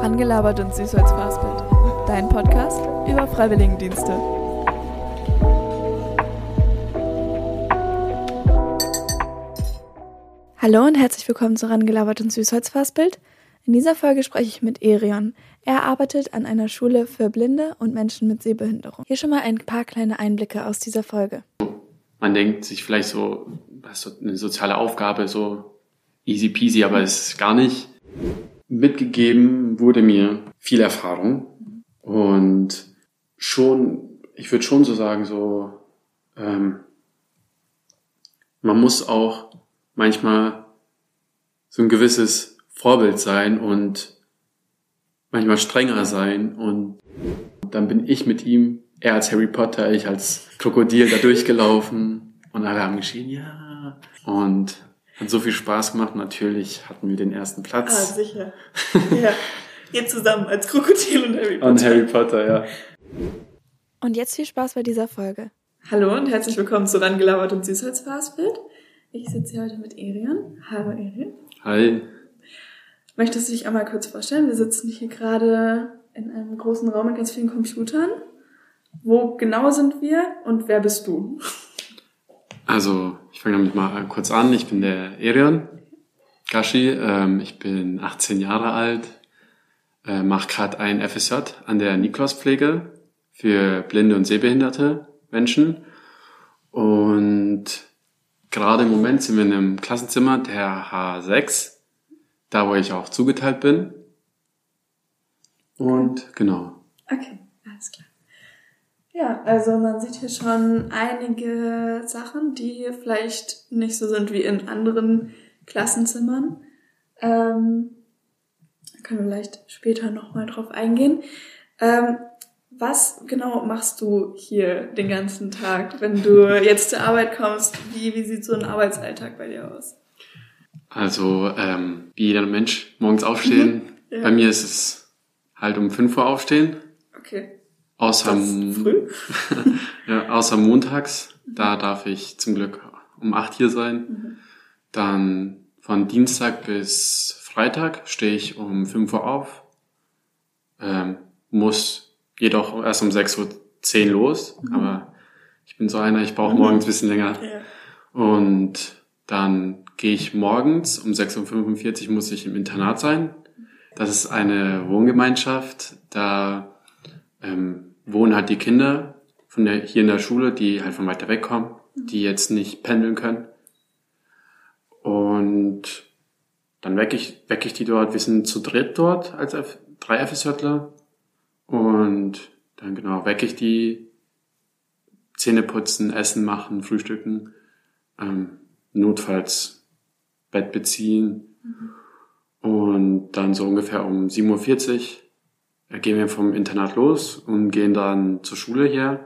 Rangelabert und süß als Fastbild. Dein Podcast über Freiwilligendienste. Hallo und herzlich willkommen zu Rangelabert und Süßholzfassbild. In dieser Folge spreche ich mit Erion. Er arbeitet an einer Schule für Blinde und Menschen mit Sehbehinderung. Hier schon mal ein paar kleine Einblicke aus dieser Folge. Man denkt sich vielleicht so, was so eine soziale Aufgabe, so easy peasy, aber es ist gar nicht. Mitgegeben wurde mir viel Erfahrung und schon, ich würde schon so sagen, so, ähm, man muss auch manchmal so ein gewisses Vorbild sein und manchmal strenger sein und dann bin ich mit ihm, er als Harry Potter, ich als Krokodil da durchgelaufen und alle haben geschrien, ja. Und hat so viel Spaß gemacht. Natürlich hatten wir den ersten Platz. Ah, sicher. ja. Ihr zusammen als Krokodil und Harry Potter. Und Harry Potter, ja. Und jetzt viel Spaß bei dieser Folge. Hallo und herzlich willkommen zu Rangelabert und Süßholzfastbild. Ich sitze hier heute mit Erian. Hallo Erian. Hi. Möchtest du dich einmal kurz vorstellen? Wir sitzen hier gerade in einem großen Raum mit ganz vielen Computern. Wo genau sind wir und wer bist du? Also, ich fange damit mal kurz an. Ich bin der Erian Gashi. Ähm, ich bin 18 Jahre alt, äh, mache gerade ein FSJ an der Nikolauspflege für blinde und sehbehinderte Menschen. Und gerade im Moment sind wir in einem Klassenzimmer der H6, da wo ich auch zugeteilt bin. Und genau. Okay, alles klar. Ja, also man sieht hier schon einige Sachen, die vielleicht nicht so sind wie in anderen Klassenzimmern. Ähm, da können wir vielleicht später nochmal drauf eingehen. Ähm, was genau machst du hier den ganzen Tag, wenn du jetzt zur Arbeit kommst? Wie, wie sieht so ein Arbeitsalltag bei dir aus? Also, ähm, wie jeder Mensch morgens aufstehen. Mhm, ja. Bei mir ist es halt um 5 Uhr aufstehen. Okay. Außer, früh? ja, außer montags. Da darf ich zum Glück um 8 hier sein. Mhm. Dann von Dienstag bis Freitag stehe ich um 5 Uhr auf. Ähm, muss jedoch erst um 6.10 Uhr los, mhm. aber ich bin so einer, ich brauche mhm. morgens ein bisschen länger. Ja. Und dann gehe ich morgens um 6.45 Uhr muss ich im Internat sein. Das ist eine Wohngemeinschaft, da ähm, wohnen halt die Kinder von der, hier in der Schule, die halt von weiter weg kommen, mhm. die jetzt nicht pendeln können. Und dann wecke ich, wecke ich die dort. Wir sind zu dritt dort als F drei FSJler. Und dann genau wecke ich die, Zähne putzen, Essen machen, frühstücken, ähm, notfalls Bett beziehen. Mhm. Und dann so ungefähr um 7.40 Uhr gehen wir vom Internat los und gehen dann zur Schule hier.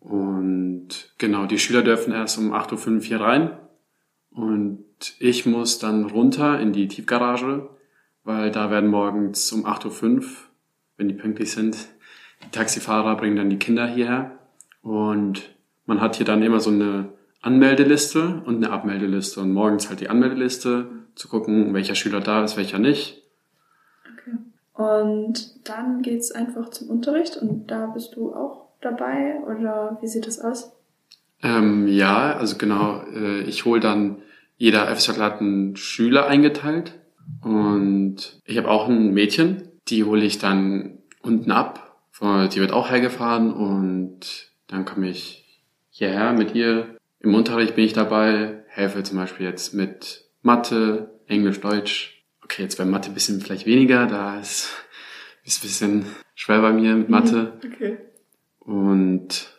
Und genau, die Schüler dürfen erst um 8.05 Uhr hier rein. Und ich muss dann runter in die Tiefgarage, weil da werden morgens um 8.05 Uhr wenn die pünktlich sind. Die Taxifahrer bringen dann die Kinder hierher und man hat hier dann immer so eine Anmeldeliste und eine Abmeldeliste und morgens halt die Anmeldeliste zu gucken, welcher Schüler da ist, welcher nicht. Und dann geht's einfach zum Unterricht und da bist du auch dabei oder wie sieht das aus? Ähm, ja, also genau, äh, ich hole dann, jeder FSJ hat einen Schüler eingeteilt und ich habe auch ein Mädchen, die hole ich dann unten ab. Die wird auch hergefahren und dann komme ich hierher mit ihr. Im Unterricht bin ich dabei, helfe zum Beispiel jetzt mit Mathe, Englisch, Deutsch. Okay, jetzt bei Mathe ein bisschen vielleicht weniger, da ist, ist ein bisschen schwer bei mir mit Mathe. Mhm, okay. Und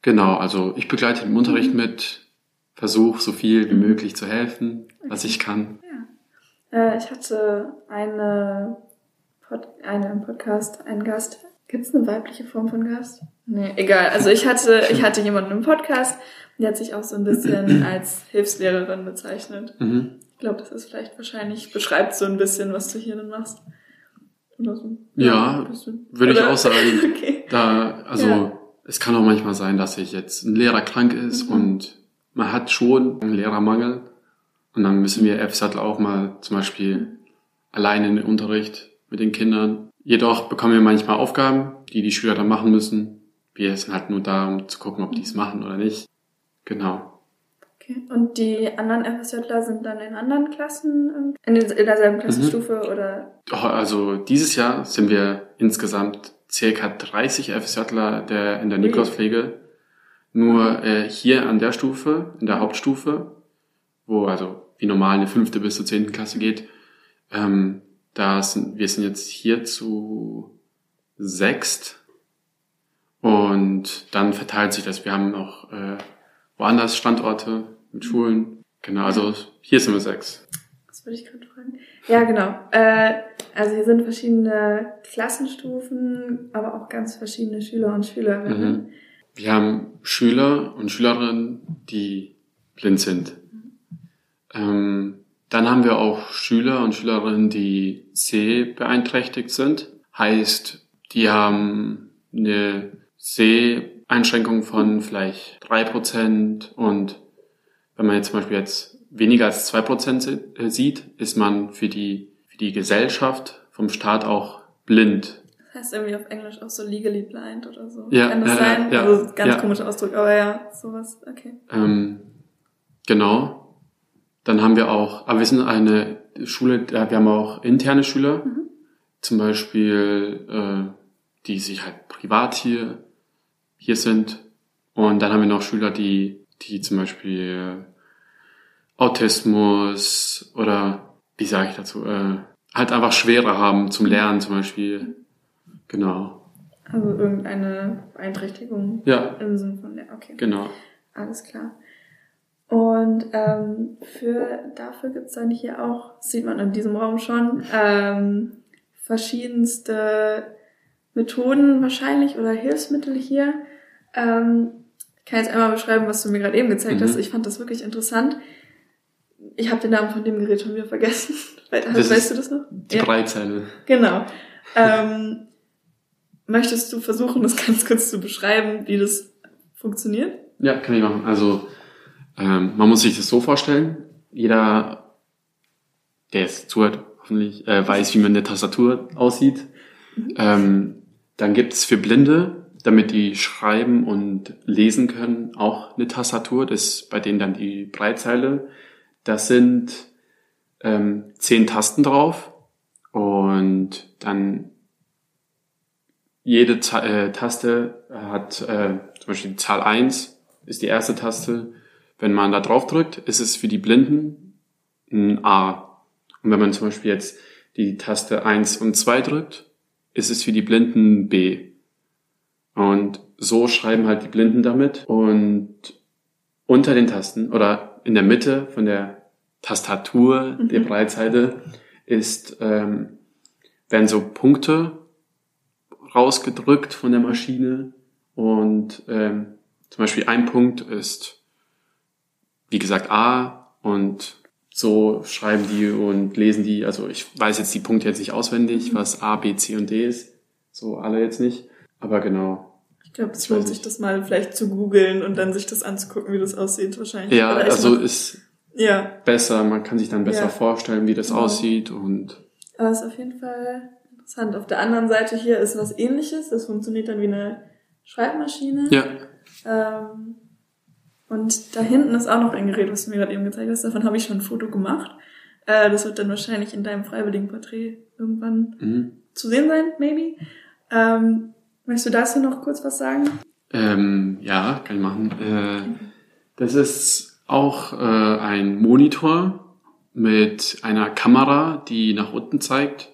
genau, also ich begleite im Unterricht mhm. mit, versuche so viel wie möglich zu helfen, okay. was ich kann. Ja. Äh, ich hatte eine Pod einen Podcast, einen Gast. Gibt es eine weibliche Form von Gast? Nee, egal. Also ich hatte, ich hatte jemanden im Podcast, der hat sich auch so ein bisschen als Hilfslehrerin bezeichnet. Mhm. Ich glaube, das ist vielleicht wahrscheinlich, beschreibt so ein bisschen, was du hier dann machst. Oder so. Ja, ja würde ich auch sagen. okay. Da, also ja. es kann auch manchmal sein, dass sich jetzt ein Lehrer krank ist mhm. und man hat schon einen Lehrermangel. Und dann müssen wir FSAT auch mal zum Beispiel alleine in den Unterricht mit den Kindern. Jedoch bekommen wir manchmal Aufgaben, die die Schüler dann machen müssen. Wir sind halt nur da, um zu gucken, ob die es machen oder nicht. Genau. Okay. Und die anderen FSJler sind dann in anderen Klassen, in, den, in derselben Klassenstufe mhm. oder? Also dieses Jahr sind wir insgesamt circa 30 FSJler der, in der Nikolauspflege. Nur äh, hier an der Stufe, in der Hauptstufe, wo also wie normal eine fünfte bis zur zehnten Klasse geht, ähm, da sind, wir sind jetzt hier zu sechst und dann verteilt sich das. Wir haben noch äh, woanders Standorte mit Schulen. Genau, also hier sind wir sechs. Das würde ich gerade fragen. Ja, genau. Äh, also hier sind verschiedene Klassenstufen, aber auch ganz verschiedene Schüler und Schülerinnen. Mhm. Wir haben Schüler und Schülerinnen, die blind sind. Ähm, dann haben wir auch Schüler und Schülerinnen, die sehbeeinträchtigt sind. Heißt, die haben eine Seheinschränkung von vielleicht drei Prozent und wenn man jetzt zum Beispiel jetzt weniger als zwei Prozent äh, sieht, ist man für die, für die Gesellschaft vom Staat auch blind. Das heißt irgendwie auf Englisch auch so legally blind oder so. Ja, Kann das äh, sein? Ja, also ganz ja. komischer Ausdruck, aber ja, sowas, okay. Ähm, genau. Dann haben wir auch, aber wir sind eine Schule, wir haben auch interne Schüler, mhm. zum Beispiel, äh, die sich halt privat hier, hier sind. Und dann haben wir noch Schüler, die die zum Beispiel Autismus oder wie sage ich dazu, äh, halt einfach schwerer haben zum Lernen zum Beispiel. Genau. Also irgendeine Beeinträchtigung ja. im Sinne von der, okay. Genau. Alles klar. Und ähm, für dafür gibt's dann hier auch, sieht man in diesem Raum schon, ähm, verschiedenste Methoden wahrscheinlich oder Hilfsmittel hier. Ähm, ich kann jetzt einmal beschreiben, was du mir gerade eben gezeigt mhm. hast. Ich fand das wirklich interessant. Ich habe den Namen von dem Gerät schon wieder vergessen. Das weißt du das noch? Die ja. Breitzeile. Genau. Ähm, möchtest du versuchen, das ganz kurz zu beschreiben, wie das funktioniert? Ja, kann ich machen. Also ähm, man muss sich das so vorstellen. Jeder, der jetzt zuhört, hoffentlich äh, weiß, wie man eine Tastatur aussieht. Mhm. Ähm, dann gibt es für Blinde damit die schreiben und lesen können, auch eine Tastatur. Das ist bei denen dann die Breitzeile. Das sind ähm, zehn Tasten drauf und dann jede Ta äh, Taste hat äh, zum Beispiel die Zahl eins ist die erste Taste. Wenn man da drauf drückt, ist es für die Blinden ein A. Und wenn man zum Beispiel jetzt die Taste eins und zwei drückt, ist es für die Blinden B. Und so schreiben halt die Blinden damit. Und unter den Tasten oder in der Mitte von der Tastatur mhm. der Breitseite ist, ähm, werden so Punkte rausgedrückt von der Maschine. Und ähm, zum Beispiel ein Punkt ist, wie gesagt, A und so schreiben die und lesen die, also ich weiß jetzt die Punkte jetzt nicht auswendig, mhm. was A, B, C und D ist. So alle jetzt nicht. Aber genau. Ich glaube, es lohnt sich das mal vielleicht zu googeln und dann sich das anzugucken, wie das aussieht wahrscheinlich. Ja, also ist ja. besser, man kann sich dann besser ja. vorstellen, wie das genau. aussieht und. Aber es ist auf jeden Fall interessant. Auf der anderen Seite hier ist was ähnliches, das funktioniert dann wie eine Schreibmaschine. Ja. Ähm, und da hinten ist auch noch ein Gerät, was du mir gerade eben gezeigt hast. Davon habe ich schon ein Foto gemacht. Äh, das wird dann wahrscheinlich in deinem freiwilligen Porträt irgendwann mhm. zu sehen sein, maybe. Ähm, Möchtest du dazu noch kurz was sagen? Ähm, ja, kann ich machen. Äh, das ist auch äh, ein Monitor mit einer Kamera, die nach unten zeigt.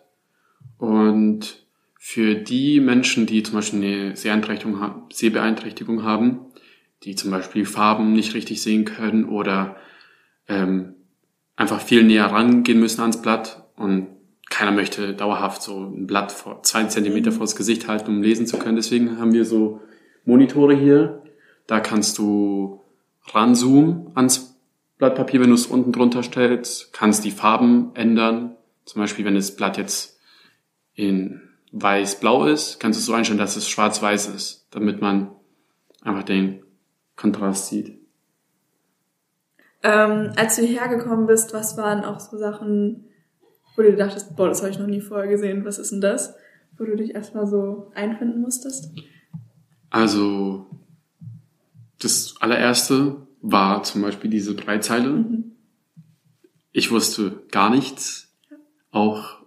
Und für die Menschen, die zum Beispiel eine Sehbeeinträchtigung haben, Sehbeeinträchtigung haben die zum Beispiel Farben nicht richtig sehen können oder ähm, einfach viel näher rangehen müssen ans Blatt und keiner möchte dauerhaft so ein Blatt vor zwei Zentimeter vors Gesicht halten, um lesen zu können. Deswegen haben wir so Monitore hier. Da kannst du ranzoomen ans Blatt Papier, wenn du es unten drunter stellst, kannst die Farben ändern. Zum Beispiel, wenn das Blatt jetzt in weiß-blau ist, kannst du es so einstellen, dass es schwarz-weiß ist, damit man einfach den Kontrast sieht. Ähm, als du hierher gekommen bist, was waren auch so Sachen, wo du dachtest, boah, das habe ich noch nie vorher gesehen, was ist denn das? Wo du dich erstmal so einfinden musstest? Also, das allererste war zum Beispiel diese Breitzeile. Mhm. Ich wusste gar nichts. Auch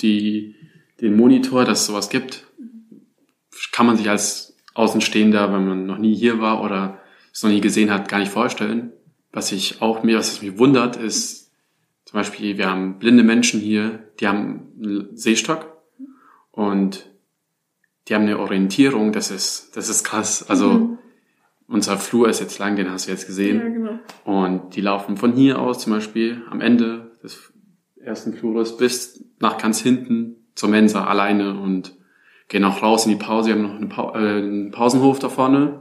die, den Monitor, dass es sowas gibt, kann man sich als Außenstehender, wenn man noch nie hier war oder es noch nie gesehen hat, gar nicht vorstellen. Was ich auch mir, was mich wundert, ist zum Beispiel, wir haben blinde Menschen hier, die haben einen Sehstock und die haben eine Orientierung, das ist, das ist krass. Also Mhm. unser Flur ist jetzt lang, den hast du jetzt gesehen. Ja, genau. Und die laufen von hier aus zum Beispiel am Ende des ersten Flures bis nach ganz hinten zur Mensa alleine und gehen auch raus in die Pause. Wir haben noch eine pa äh, einen Pausenhof da vorne.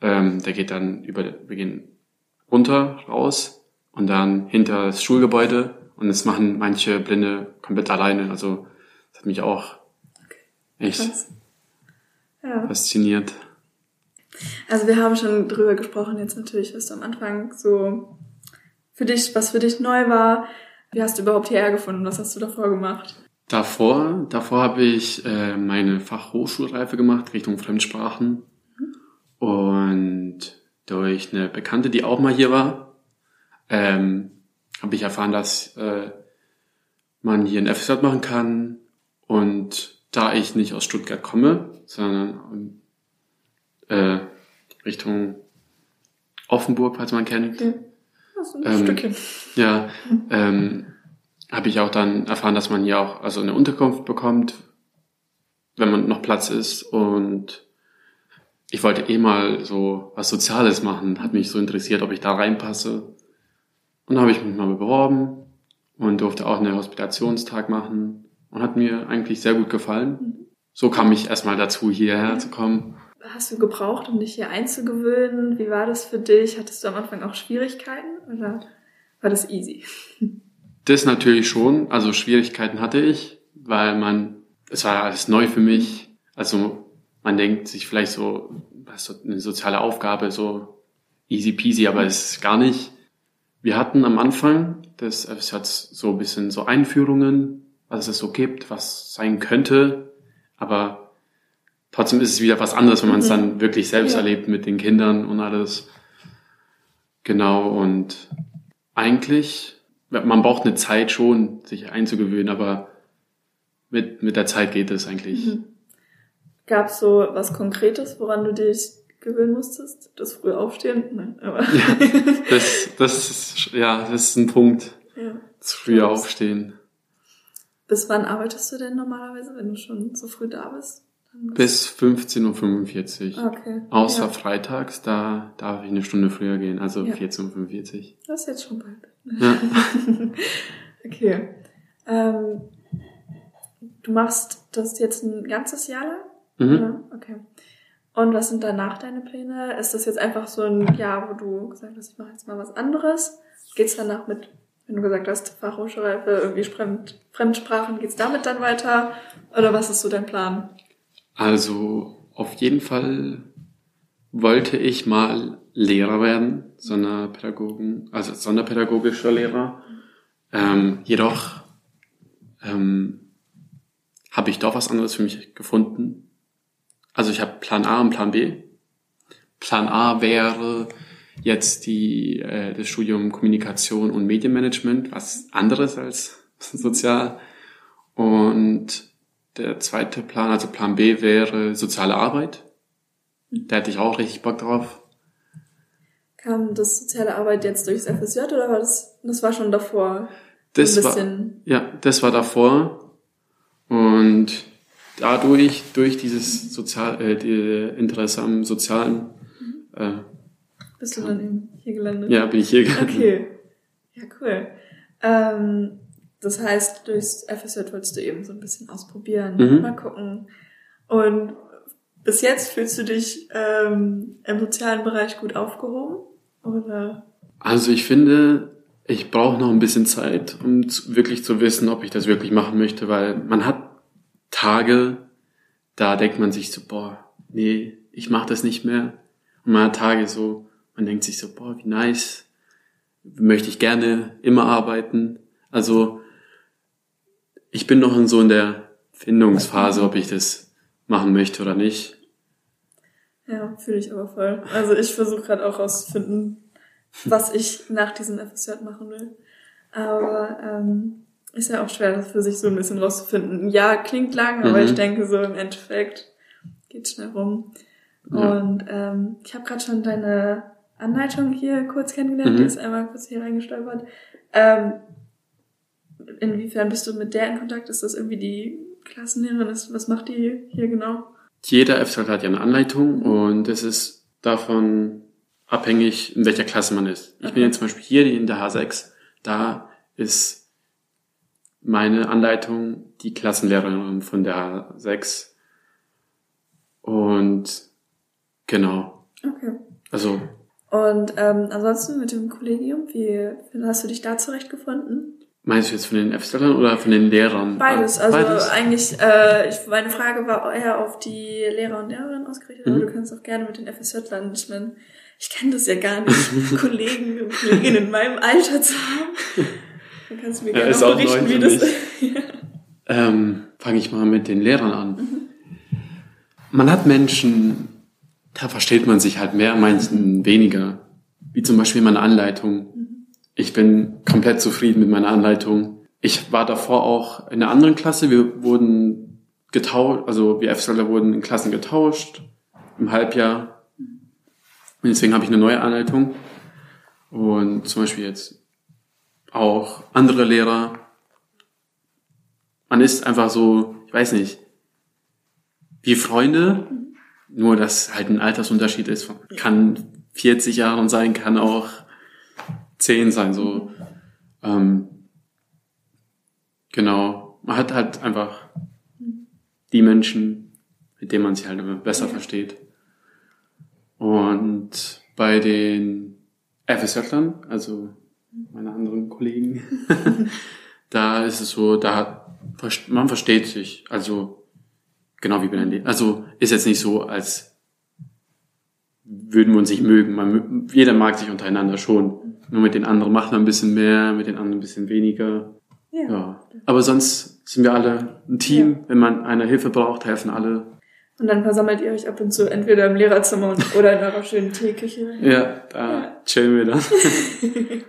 Ähm, der geht dann über, wir gehen runter, raus und dann hinter das Schulgebäude. Und das machen manche Blinde komplett alleine. Also das hat mich auch echt Krass. Ja. fasziniert. Also wir haben schon drüber gesprochen, jetzt natürlich, was du am Anfang so für dich, was für dich neu war. Wie hast du überhaupt hierher gefunden? Was hast du davor gemacht? Davor, davor habe ich äh, meine Fachhochschulreife gemacht Richtung Fremdsprachen und durch eine Bekannte, die auch mal hier war, ähm, habe ich erfahren, dass äh, man hier ein FSJ machen kann und da ich nicht aus Stuttgart komme, sondern äh, Richtung Offenburg, falls man kennt, Ja. Also ein Ähm, Stückchen. ja, ähm, habe ich auch dann erfahren, dass man hier auch also eine Unterkunft bekommt, wenn man noch Platz ist. Und ich wollte eh mal so was Soziales machen, hat mich so interessiert, ob ich da reinpasse. Und da habe ich mich mal beworben und durfte auch einen Hospitationstag machen und hat mir eigentlich sehr gut gefallen. So kam ich erstmal dazu, hierher zu kommen. Hast du gebraucht, um dich hier einzugewöhnen? Wie war das für dich? Hattest du am Anfang auch Schwierigkeiten oder war das easy? Das natürlich schon. Also Schwierigkeiten hatte ich, weil man, es war alles neu für mich. Also man denkt sich vielleicht so, was so eine soziale Aufgabe, so easy peasy, aber es ist gar nicht. Wir hatten am Anfang des FSJs so ein bisschen so Einführungen, was es so gibt, was sein könnte, aber trotzdem ist es wieder was anderes, wenn man es Mhm. dann wirklich selbst Ja. erlebt mit den Kindern und alles. Genau, und eigentlich, man braucht eine Zeit schon, sich einzugewöhnen, aber mit, mit der Zeit geht es eigentlich. Mhm. Gab es so was Konkretes, woran du dich gewöhnen musstest? Das frühe Aufstehen? Nein, aber Das, das ist, ja, das ist ein Punkt. ja. Zu früh Ja. aufstehen. Bis wann arbeitest du denn normalerweise, wenn du schon so früh da bist? Bis 15.45 Uhr. Okay. Außer Ja, freitags, da darf ich eine Stunde früher gehen, also Ja. 14.45 Uhr. das ist jetzt schon bald. Ja. okay. Ähm, du machst das jetzt ein ganzes Jahr lang? Mhm. Ja, okay. Und was sind danach deine Pläne? Ist das jetzt einfach so ein Jahr, wo du gesagt hast, ich mache jetzt mal was anderes? Geht's danach mit, wenn du gesagt hast, Fachhochschulreife, irgendwie Fremd, Fremdsprachen, geht's damit dann weiter? Oder was ist so dein Plan? Also auf jeden Fall wollte ich mal Lehrer werden, Sonderpädagogen, also sonderpädagogischer Lehrer. Ähm, jedoch ähm, habe ich doch was anderes für mich gefunden. Also ich habe Plan A und Plan B. Plan A wäre jetzt die, äh, das Studium Kommunikation und Medienmanagement, was anderes als sozial. Und der zweite Plan, also Plan B, wäre soziale Arbeit. Da hätte ich auch richtig Bock drauf. Kam das soziale Arbeit jetzt durchs FSJ oder war das, das war schon davor? Das ein war, bisschen. ja, das war davor. Und dadurch, durch dieses Sozial, äh, die Interesse am Sozialen, äh, Bist du dann eben hier gelandet? ja, bin ich hier gelandet. Okay. Ja, cool. Ähm, das heißt, durchs FSJ wolltest du eben so ein bisschen ausprobieren, Mhm. mal gucken. Und bis jetzt fühlst du dich ähm, im sozialen Bereich gut aufgehoben? Oder? Also ich finde, ich brauche noch ein bisschen Zeit, um zu, wirklich zu wissen, ob ich das wirklich machen möchte, weil man hat Tage, da denkt man sich so, boah, nee, ich mache das nicht mehr. Und man hat Tage so, man denkt sich so, boah, wie nice, möchte ich gerne immer arbeiten. Also ich bin noch in so in der Findungsphase, ob ich das machen möchte oder nicht. Ja, fühle ich aber voll. Also ich versuche gerade auch rauszufinden, was ich nach diesem FSJ machen will. Aber ähm, ist ja auch schwer, das für sich so ein bisschen rauszufinden. Ja, klingt lang, aber Mhm. ich denke so im Endeffekt geht schnell rum. Ja. Und ähm, ich habe gerade schon deine Anleitung hier kurz kennengelernt, Mhm. die ist einmal kurz hier reingestolpert. Ähm, inwiefern bist du mit der in Kontakt? Ist das irgendwie die Klassenlehrerin? Ist, was macht die hier genau? Jeder FSJ hat ja eine Anleitung und es ist davon abhängig, in welcher Klasse man ist. Ich bin Okay. jetzt zum Beispiel hier in der H6, da ist meine Anleitung die Klassenlehrerin von der H6. Und genau, Okay. also Und ähm, ansonsten mit dem Kollegium, wie hast du dich da zurechtgefunden? meinst du jetzt von den FSJlern oder von den Lehrern? Beides. Also Beides? eigentlich, äh, ich, meine Frage war eher auf die Lehrer und Lehrerinnen ausgerichtet, aber Mhm. du kannst auch gerne mit den FSJlern. Ich meine, ich kenne das ja gar nicht, Kollegen und Kolleginnen in meinem Alter zu haben. Dann kannst du mir Ja, gerne ist auch berichten, wie das Ähm, Fange ich mal mit den Lehrern an. Man hat Menschen, da versteht man sich halt mehr, manchen weniger. Wie zum Beispiel meine Anleitung. Ich bin komplett zufrieden mit meiner Anleitung. Ich war davor auch in einer anderen Klasse. Wir wurden getauscht, also wir FSLer wurden in Klassen getauscht im Halbjahr. Und deswegen habe ich eine neue Anleitung. Und zum Beispiel jetzt auch andere Lehrer man ist einfach so, ich weiß nicht, wie Freunde, nur dass halt ein Altersunterschied ist. Kann 40 Jahre sein, kann auch 10 sein, so. Ähm, genau. Man hat halt einfach die Menschen, mit denen man sich halt immer besser Ja. versteht. Und bei den FSJlern, also meine anderen Kollegen, da ist es so, da hat, man versteht sich. Also, genau wie bei den, also, ist jetzt nicht so, als würden wir uns nicht mögen. Man, jeder mag sich untereinander schon. Nur mit den anderen macht man ein bisschen mehr, mit den anderen ein bisschen weniger. Ja. Ja. Aber sonst sind wir alle ein Team. Wenn man eine Hilfe braucht, helfen alle. Und dann versammelt ihr euch ab und zu entweder im Lehrerzimmer oder in eurer schönen Teeküche. Ja, da chillen wir dann.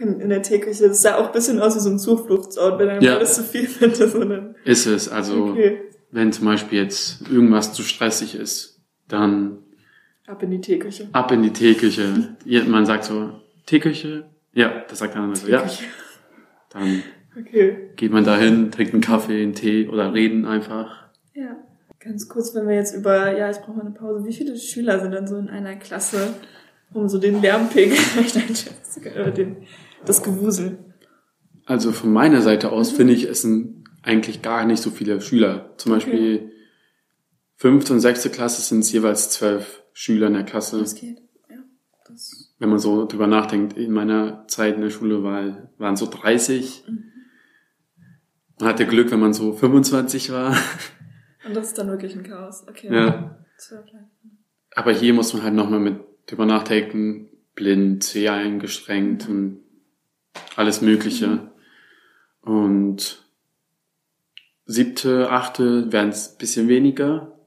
In der Teeküche. Das sah auch ein bisschen aus wie so ein Zufluchtsort, wenn einem Ja. alles zu viel wird. Sondern, Ist es. Also, okay. wenn zum Beispiel jetzt irgendwas zu stressig ist, dann Ab in die Teeküche. ab in die Teeküche. Man sagt so, Teeküche? Ja, das sagt andere so, ja. Dann Okay. geht man dahin, trinkt einen Kaffee, einen Tee oder reden einfach. Ja. Ganz kurz, wenn wir jetzt über, ja, ich brauche mal eine Pause. Wie viele Schüler sind denn so in einer Klasse, um so den Lärmpegel oder den, das Gewusel? Also von meiner Seite aus finde ich, es sind eigentlich gar nicht so viele Schüler. Zum Beispiel fünfte und sechste Klasse sind es jeweils zwölf Schüler in der Klasse. Das geht. Ja. Das, Wenn man so drüber nachdenkt, in meiner Zeit in der Schule war, waren so 30. Man hatte Glück, wenn man so 25 war. und das ist dann wirklich ein Chaos. Okay. Ja. Aber hier muss man halt nochmal mit drüber nachdenken, blind, sehr eingeschränkt und alles Mögliche. Und siebte, achte werden es ein bisschen weniger.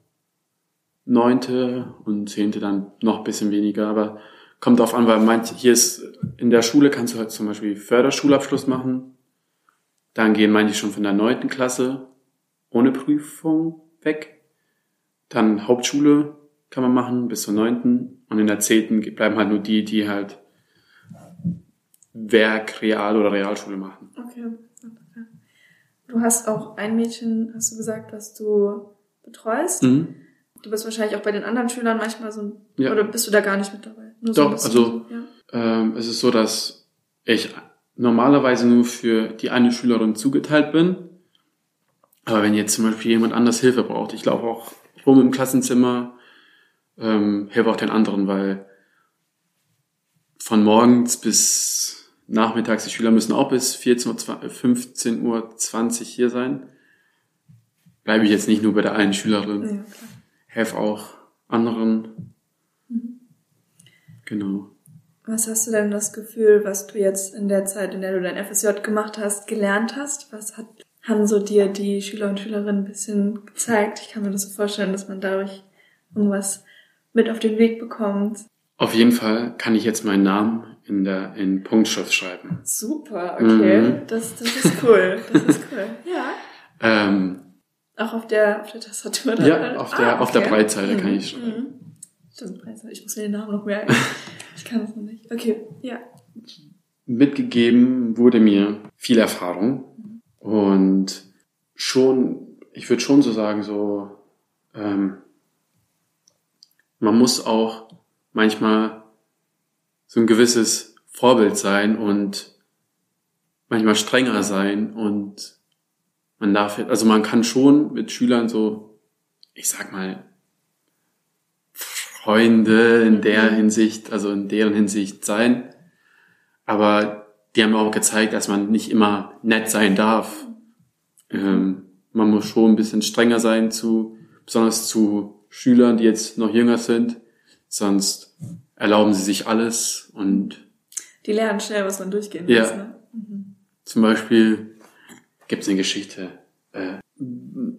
Neunte und zehnte dann noch ein bisschen weniger, aber kommt drauf an, weil manch, hier ist, in der Schule kannst du halt zum Beispiel Förderschulabschluss machen. Dann gehen manche schon von der neunten Klasse ohne Prüfung weg. Dann Hauptschule kann man machen bis zur neunten und in der zehnten bleiben halt nur die, die halt Werk, Real oder Realschule machen. Okay. Du hast auch ein Mädchen, hast du gesagt, was du betreust. Mhm. Du bist wahrscheinlich auch bei den anderen Schülern manchmal so ein, Ja. oder bist du da gar nicht mit dabei? Nur Doch, bisschen also- Ja. Ähm, es ist so, dass ich normalerweise nur für die eine Schülerin zugeteilt bin. Aber wenn jetzt zum Beispiel jemand anders Hilfe braucht, ich laufe auch rum im Klassenzimmer, ähm, helfe auch den anderen, weil von morgens bis nachmittags, die Schüler müssen auch bis 14 Uhr, 20 15 Uhr 20 hier sein, bleibe ich jetzt nicht nur bei der einen Schülerin, ja, helfe auch anderen. Genau. Was hast du denn das Gefühl, was du jetzt in der Zeit, in der du dein FSJ gemacht hast, gelernt hast? Was hat, haben so dir die Schüler und Schülerinnen ein bisschen gezeigt? Ich kann mir das so vorstellen, dass man dadurch irgendwas mit auf den Weg bekommt. Auf jeden Fall kann ich jetzt meinen Namen in der in Punktschrift schreiben. Super, okay. Mhm. Das, das ist cool. Das ist cool. Ja. Ähm, Auch auf der auf der Tastatur dann? ja, auf der Ah, okay. auf der Breitseite kann Mhm, ich schreiben. mhm. Stimmt, Breitseite. Ich muss mir den Namen noch merken. ich kann es noch nicht. Okay, ja. Mitgegeben wurde mir viel Erfahrung und schon, ich würde schon so sagen, so ähm, man muss auch manchmal so ein gewisses Vorbild sein und manchmal strenger sein und man darf, also man kann schon mit Schülern so, ich sag mal, Freunde in der Hinsicht, also in deren Hinsicht sein, aber die haben auch gezeigt, dass man nicht immer nett sein darf. Ähm, man muss schon ein bisschen strenger sein zu, besonders zu Schülern, die jetzt noch jünger sind, sonst erlauben sie sich alles und Die lernen schnell, was man durchgehen Ja. muss. Ne? Mhm. zum Beispiel gibt es eine Geschichte. Äh,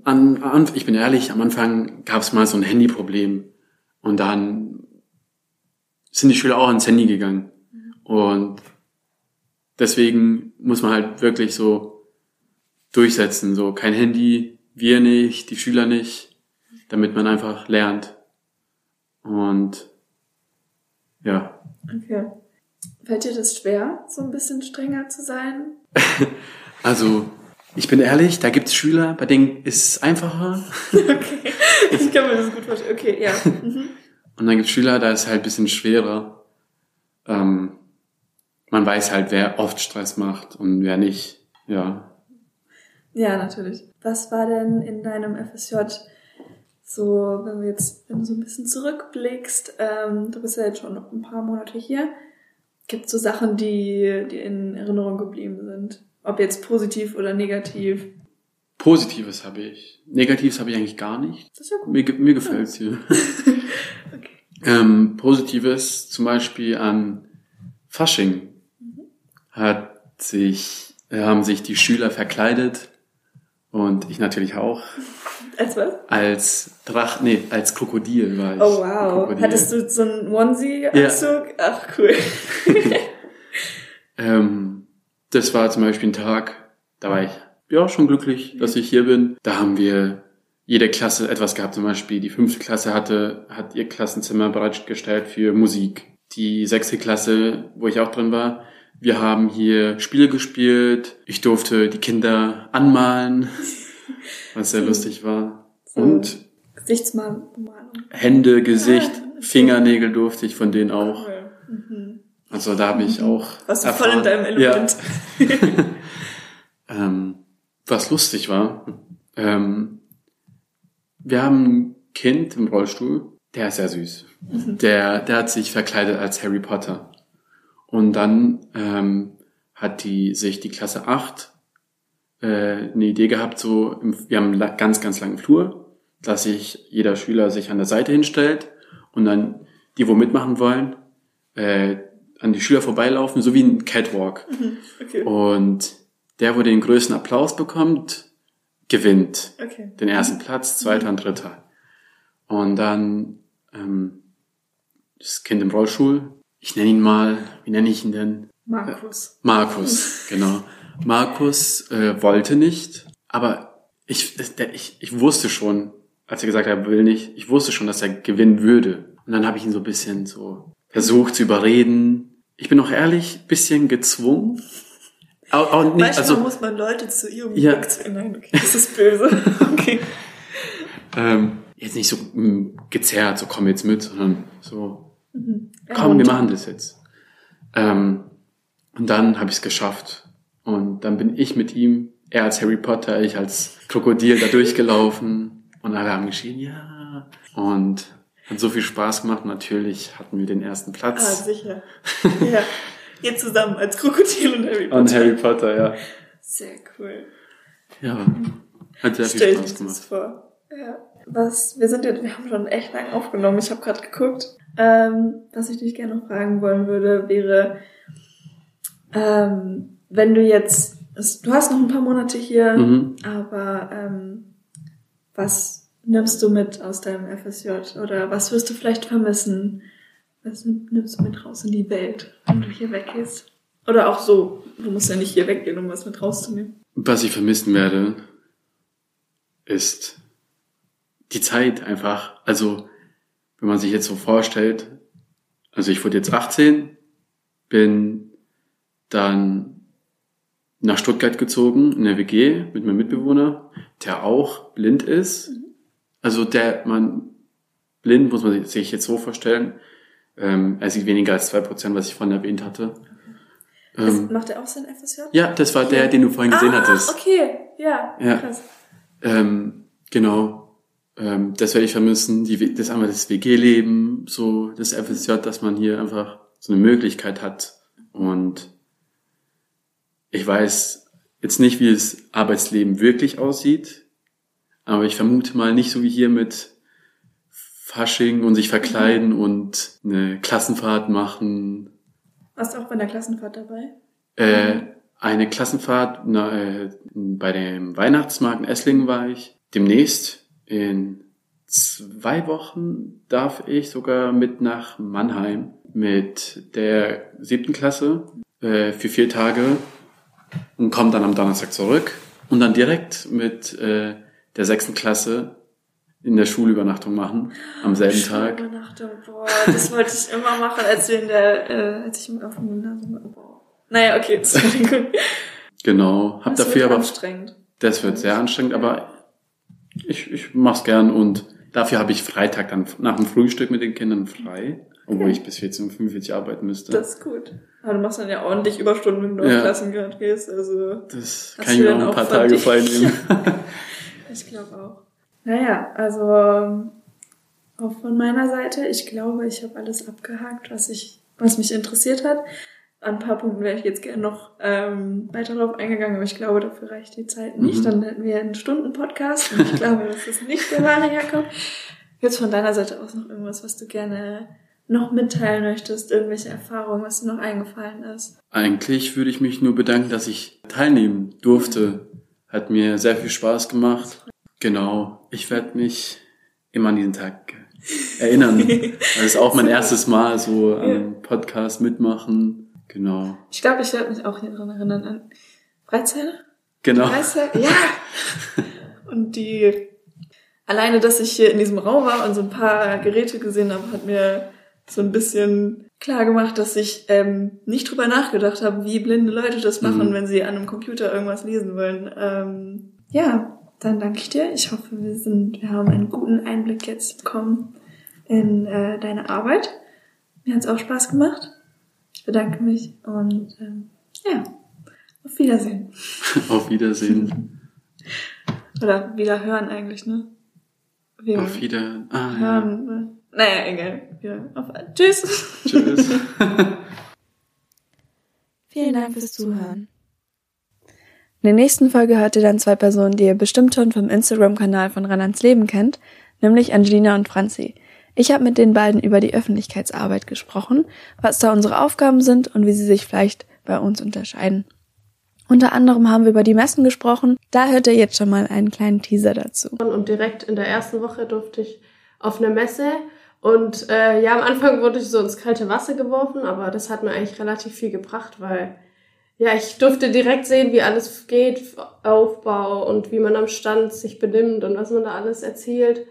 an, an, ich bin ehrlich, am Anfang gab es mal so ein Handyproblem und dann sind die Schüler auch ans Handy gegangen. Und deswegen muss man halt wirklich so durchsetzen, so kein Handy, wir nicht, die Schüler nicht, damit man einfach lernt. Und ja, Okay. Fällt dir das schwer, so ein bisschen strenger zu sein? also ich bin ehrlich, da gibt es Schüler, bei denen ist es einfacher. Okay. Ich kann mir das gut vorstellen. Okay, ja. Mhm. Und dann gibt es Schüler, da ist es halt ein bisschen schwerer. Ähm, man weiß halt, wer oft Stress macht und wer nicht. Ja. Ja, natürlich. Was war denn in deinem FSJ so, wenn wir jetzt, wenn du so ein bisschen zurückblickst, ähm, du bist ja jetzt schon noch ein paar Monate hier, gibt es so Sachen, die dir in Erinnerung geblieben sind? Ob jetzt positiv oder negativ? Positives habe ich. Negatives habe ich eigentlich gar nicht. Das ist ja gut. Mir, mir gefällt's hier. Okay. Ähm, Positives zum Beispiel an Fasching hat sich, haben sich die Schüler verkleidet und ich natürlich auch Als was? als Drach, nee, als Krokodil war ich. Oh wow. Hattest du so einen Onesie-Anzug? Ach cool. Ähm, das war zum Beispiel ein Tag, da war ich ja schon glücklich, dass ich hier bin. Da haben wir jede Klasse etwas gehabt. Zum Beispiel die fünfte Klasse hatte, hat ihr Klassenzimmer bereitgestellt für Musik. Die sechste Klasse, wo ich auch drin war, wir haben hier Spiele gespielt. Ich durfte die Kinder anmalen, was sehr lustig war. So. Und Gesichtsmalung. Hände, Gesicht, okay. Fingernägel durfte ich von denen auch. Cool. Mhm. Also da habe ich auch. Warst du voll in deinem Element. Ja. ähm, was lustig war, ähm, wir haben ein Kind im Rollstuhl, der ist sehr süß. Der, der hat sich verkleidet als Harry Potter. Und dann ähm, hat die sich die Klasse 8 äh, eine Idee gehabt, so im, wir haben einen ganz, ganz langen Flur, dass sich jeder Schüler sich an der Seite hinstellt und dann die, wo mitmachen wollen, äh, an die Schüler vorbeilaufen, so wie ein Catwalk. Okay. Und der, wo den größten Applaus bekommt, gewinnt Okay. den ersten Platz, zweiter und dritter. Und dann ähm, das Kind im Rollstuhl, ich nenne ihn mal, wie nenne ich ihn denn? Markus. Markus, genau. Markus äh, wollte nicht, aber ich, der, ich, ich wusste schon, als er gesagt hat, er will nicht, ich wusste schon, dass er gewinnen würde. Und dann habe ich ihn so ein bisschen so versucht zu überreden. Ich bin auch ehrlich, bisschen gezwungen. Auch, auch nicht, Manchmal also muss man Leute zu ihrem Ja. Glück zwingen. Nein, okay, das ist böse. Okay. ähm, jetzt nicht so mm, gezerrt, so komm jetzt mit, sondern so Mhm. komm, wir machen das jetzt. Ähm, und dann habe ich es geschafft. Und dann bin ich mit ihm, er als Harry Potter, ich als Krokodil da durchgelaufen. Und alle haben geschrien, ja. Und hat so viel Spaß gemacht. Natürlich hatten wir den ersten Ah, Platz. sicher. ja. Ihr zusammen als Krokodil und Harry Potter. und Harry Potter, ja. Sehr cool. Ja, hat sehr viel Stell dir Spaß das gemacht. vor. Ja. Was, wir sind jetzt, wir haben schon echt lang aufgenommen. Ich habe gerade geguckt. Ähm, was ich dich gerne noch fragen wollen würde, wäre, ähm, wenn du jetzt du hast noch ein paar Monate hier, Mhm. aber ähm, was nimmst du mit aus deinem FSJ? Oder was wirst du vielleicht vermissen? Was nimmst du mit raus in die Welt, wenn du hier weggehst? Oder auch so, du musst ja nicht hier weggehen, um was mit rauszunehmen. Was ich vermissen werde, ist die Zeit einfach. Also, wenn man sich jetzt so vorstellt, also ich wurde jetzt 18, bin dann nach Stuttgart gezogen, in der WG mit meinem Mitbewohner, der auch blind ist. Also der, man, blind muss man sich jetzt so vorstellen, ähm, er sieht weniger als zwei Prozent, was ich vorhin erwähnt hatte. Das, Ähm, macht er auch sein FSJ? ja, das war der, den du vorhin gesehen ah, hattest. okay, ja, Ja. krass. Ähm, genau. Ähm, das werde ich vermissen. Die, das einmal das WG-Leben, so das FSJ, dass man hier einfach so eine Möglichkeit hat. Und ich weiß jetzt nicht, wie das Arbeitsleben wirklich aussieht, aber ich vermute mal nicht so wie hier mit Fasching und sich verkleiden und eine Klassenfahrt machen. Warst du auch bei der Klassenfahrt dabei? Äh, eine Klassenfahrt na, äh, bei dem Weihnachtsmarkt in Esslingen war ich. Demnächst in zwei Wochen darf ich sogar mit nach Mannheim mit der siebten Klasse äh, für vier Tage und komme dann am Donnerstag zurück und dann direkt mit äh, der sechsten Klasse in der Schulübernachtung machen am selben Tag. Übernachtung, boah, das wollte ich immer machen, als wir in der, äh, als ich auf dem Gymnasium war. Boah. Naja, okay, Entschuldigung. Genau, hab Das dafür wird aber anstrengend. Das wird sehr anstrengend, aber ich, ich mach's gern und dafür habe ich Freitag dann nach dem Frühstück mit den Kindern frei, obwohl Okay. ich bis 14.45 Uhr arbeiten müsste. Das ist gut. Aber du machst dann ja ordentlich Überstunden, wenn du Ja. auf Klassengrad gehst, also das kann ich mir auch ein paar Tage frei nehmen. ich glaube auch. Naja, also auch von meiner Seite, ich glaube, ich habe alles abgehakt, was ich, was mich interessiert hat. An ein paar Punkten wäre ich jetzt gerne noch ähm, weiter drauf eingegangen, aber ich glaube, dafür reicht die Zeit nicht. Mhm. Dann hätten wir einen Stunden-Podcast und ich glaube, das ist nicht der wahre Jakob. Jetzt von deiner Seite aus noch irgendwas, was du gerne noch mitteilen möchtest, irgendwelche Erfahrungen, was dir noch eingefallen ist. Eigentlich würde ich mich nur bedanken, dass ich teilnehmen durfte. Hat mir sehr viel Spaß gemacht. Genau, ich werde mich immer an diesen Tag erinnern. Das ist auch mein erstes Mal so an einem Podcast mitmachen. Genau. Ich glaube, ich werde mich auch hier dran erinnern an Freizeiler. Genau. Freizeit, ja. Und die, alleine, dass ich hier in diesem Raum war und so ein paar Geräte gesehen habe, hat mir so ein bisschen klar gemacht, dass ich ähm, nicht drüber nachgedacht habe, wie blinde Leute das machen, Mhm. wenn sie an einem Computer irgendwas lesen wollen. Ähm, ja, dann danke ich dir. Ich hoffe, wir sind, wir haben einen guten Einblick jetzt bekommen in äh, deine Arbeit. Mir hat es auch Spaß gemacht. Ich bedanke mich und ähm, ja, auf Wiedersehen. Auf Wiedersehen. Oder wieder hören eigentlich, ne? Wir Auf Wieder. Ah, ja. hören. Ne? Naja, egal. Ja, auf, tschüss. Tschüss. Vielen Dank fürs Zuhören. In der nächsten Folge hört ihr dann zwei Personen, die ihr bestimmt schon vom Instagram-Kanal von Ran ans Leben kennt, nämlich Angelina und Franzi. Ich habe mit den beiden über die Öffentlichkeitsarbeit gesprochen, was da unsere Aufgaben sind und wie sie sich vielleicht bei uns unterscheiden. Unter anderem haben wir über die Messen gesprochen, da hört ihr jetzt schon mal einen kleinen Teaser dazu. Und direkt in der ersten Woche durfte ich auf eine Messe. Und äh, ja, am Anfang wurde ich so ins kalte Wasser geworfen, aber das hat mir eigentlich relativ viel gebracht, weil ja, ich durfte direkt sehen, wie alles geht, Aufbau und wie man am Stand sich benimmt und was man da alles erzählt,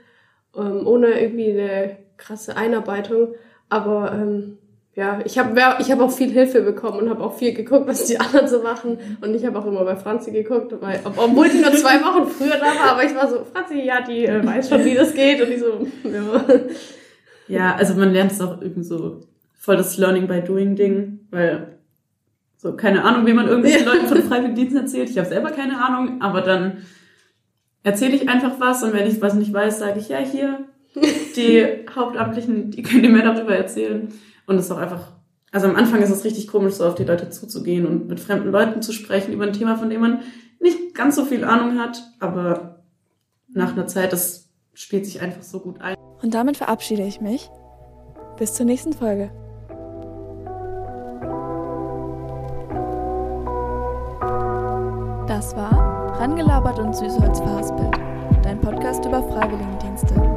ähm, ohne irgendwie eine krasse Einarbeitung. Aber ähm, ja, ich habe ich hab auch viel Hilfe bekommen und habe auch viel geguckt, was die anderen so machen. Und ich habe auch immer bei Franzi geguckt, weil, ob- obwohl die nur zwei Wochen früher da war, aber ich war so, Franzi, ja, die äh, weiß schon, wie das geht. Und die so, ja. Ja, also man lernt es auch irgendwie so voll das Learning by Doing Ding, weil so keine Ahnung, wie man irgendwelchen Ja. Leuten von Freiwilligendiensten erzählt. Ich habe selber keine Ahnung, aber dann erzähle ich einfach was und wenn ich was nicht weiß, sage ich ja hier die Hauptamtlichen, die können dir mehr darüber erzählen und es ist auch einfach also am Anfang ist es richtig komisch, so auf die Leute zuzugehen und mit fremden Leuten zu sprechen über ein Thema, von dem man nicht ganz so viel Ahnung hat, aber nach einer Zeit, das spielt sich einfach so gut ein. Und damit verabschiede ich mich. Bis zur nächsten Folge. Das war Rangelabert und Süßholz verhaspelt, dein Podcast über Freiwilligendienst.